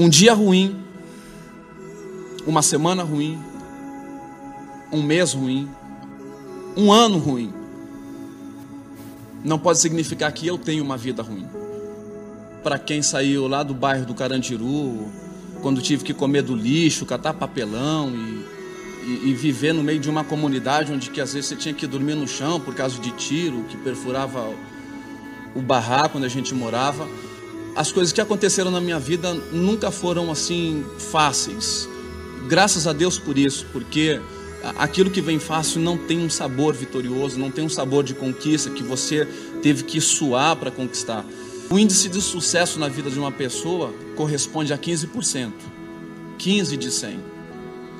Um dia ruim, uma semana ruim, um mês ruim, um ano ruim, não pode significar que eu tenho uma vida ruim. Para quem saiu lá do bairro do Carandiru, quando tive que comer do lixo, catar papelão e, e, e, viver no meio de uma comunidade onde que às vezes você tinha que dormir no chão por causa de tiro que perfurava o barraco onde a gente morava. As coisas que aconteceram na minha vida nunca foram assim fáceis. Graças a Deus por isso, porque aquilo que vem fácil não tem um sabor vitorioso, não tem um sabor de conquista que você teve que suar para conquistar. O índice de sucesso na vida de uma pessoa corresponde a 15%. 15 de 100.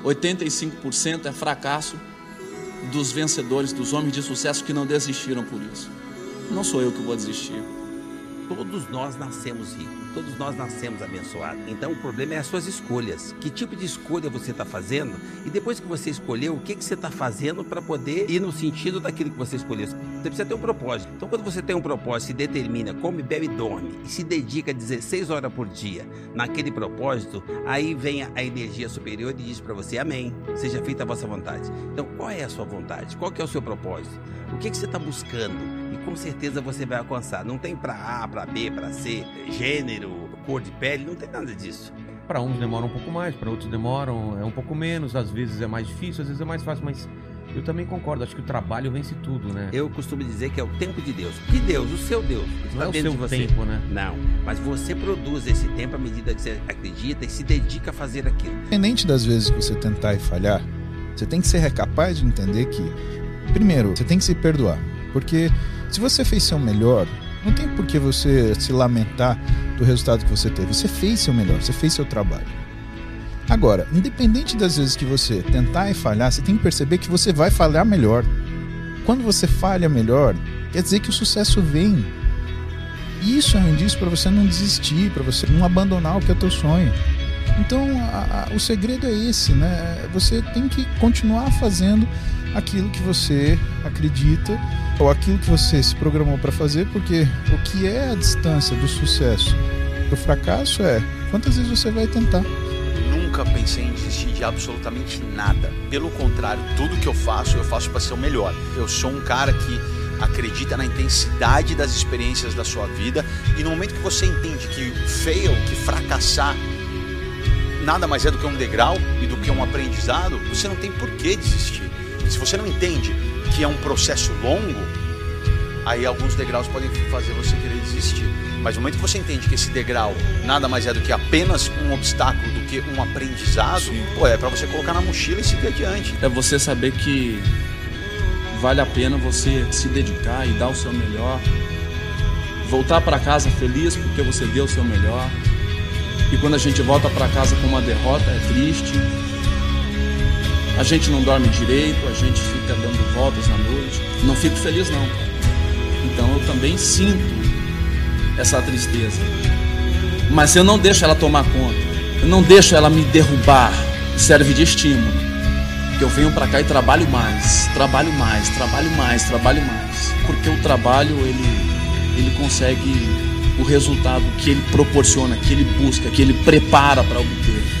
85% é fracasso dos vencedores, dos homens de sucesso que não desistiram por isso. Não sou eu que vou desistir. Todos nós nascemos ricos, todos nós nascemos abençoados. Então o problema é as suas escolhas. Que tipo de escolha você está fazendo? E depois que você escolheu, o que, que você está fazendo para poder ir no sentido daquilo que você escolheu? Você precisa ter um propósito. Então quando você tem um propósito, se determina, come, bebe e dorme, e se dedica 16 horas por dia naquele propósito, aí vem a energia superior e diz para você, amém, seja feita a vossa vontade. Então qual é a sua vontade? Qual que é o seu propósito? O que, que você está buscando? Com certeza você vai alcançar. Não tem para A, para B, para C, gênero, cor de pele, não tem nada disso. Para uns demora um pouco mais, para outros demoram é um pouco menos, às vezes é mais difícil, às vezes é mais fácil, mas eu também concordo, acho que o trabalho vence tudo, né? Eu costumo dizer que é o tempo de Deus. Que Deus? O seu Deus. Não é o seu tempo, né? Não, mas você produz esse tempo à medida que você acredita e se dedica a fazer aquilo. Independente das vezes que você tentar e falhar, você tem que ser capaz de entender que, primeiro, você tem que se perdoar. Porque se você fez seu melhor, não tem por que você se lamentar do resultado que você teve. Você fez seu melhor, você fez seu trabalho. Agora, independente das vezes que você tentar e falhar, você tem que perceber que você vai falhar melhor. Quando você falha melhor, quer dizer que o sucesso vem. E isso é um indício para você não desistir, para você não abandonar o que é teu sonho. Então, a, a, o segredo é esse, né? Você tem que continuar fazendo aquilo que você acredita ou aquilo que você se programou para fazer, porque o que é a distância do sucesso do fracasso é quantas vezes você vai tentar. Nunca pensei em desistir de absolutamente nada. Pelo contrário, tudo que eu faço, eu faço para ser o melhor. Eu sou um cara que acredita na intensidade das experiências da sua vida e no momento que você entende que fail, que fracassar nada mais é do que um degrau e do que um aprendizado, você não tem por que desistir. Se você não entende que é um processo longo, aí alguns degraus podem fazer você querer desistir. Mas no momento que você entende que esse degrau nada mais é do que apenas um obstáculo, do que um aprendizado, Sim. pô, é para você colocar na mochila e seguir adiante. É você saber que vale a pena você se dedicar e dar o seu melhor. Voltar para casa feliz porque você deu o seu melhor. E quando a gente volta para casa com uma derrota, é triste, a gente não dorme direito, a gente fica dando voltas na noite. Não fico feliz não. Então eu também sinto essa tristeza. Mas eu não deixo ela tomar conta. Eu não deixo ela me derrubar. Serve de estímulo. Que eu venho para cá e trabalho mais, trabalho mais, trabalho mais, trabalho mais. Porque o trabalho ele ele consegue o resultado que ele proporciona, que ele busca, que ele prepara para obter.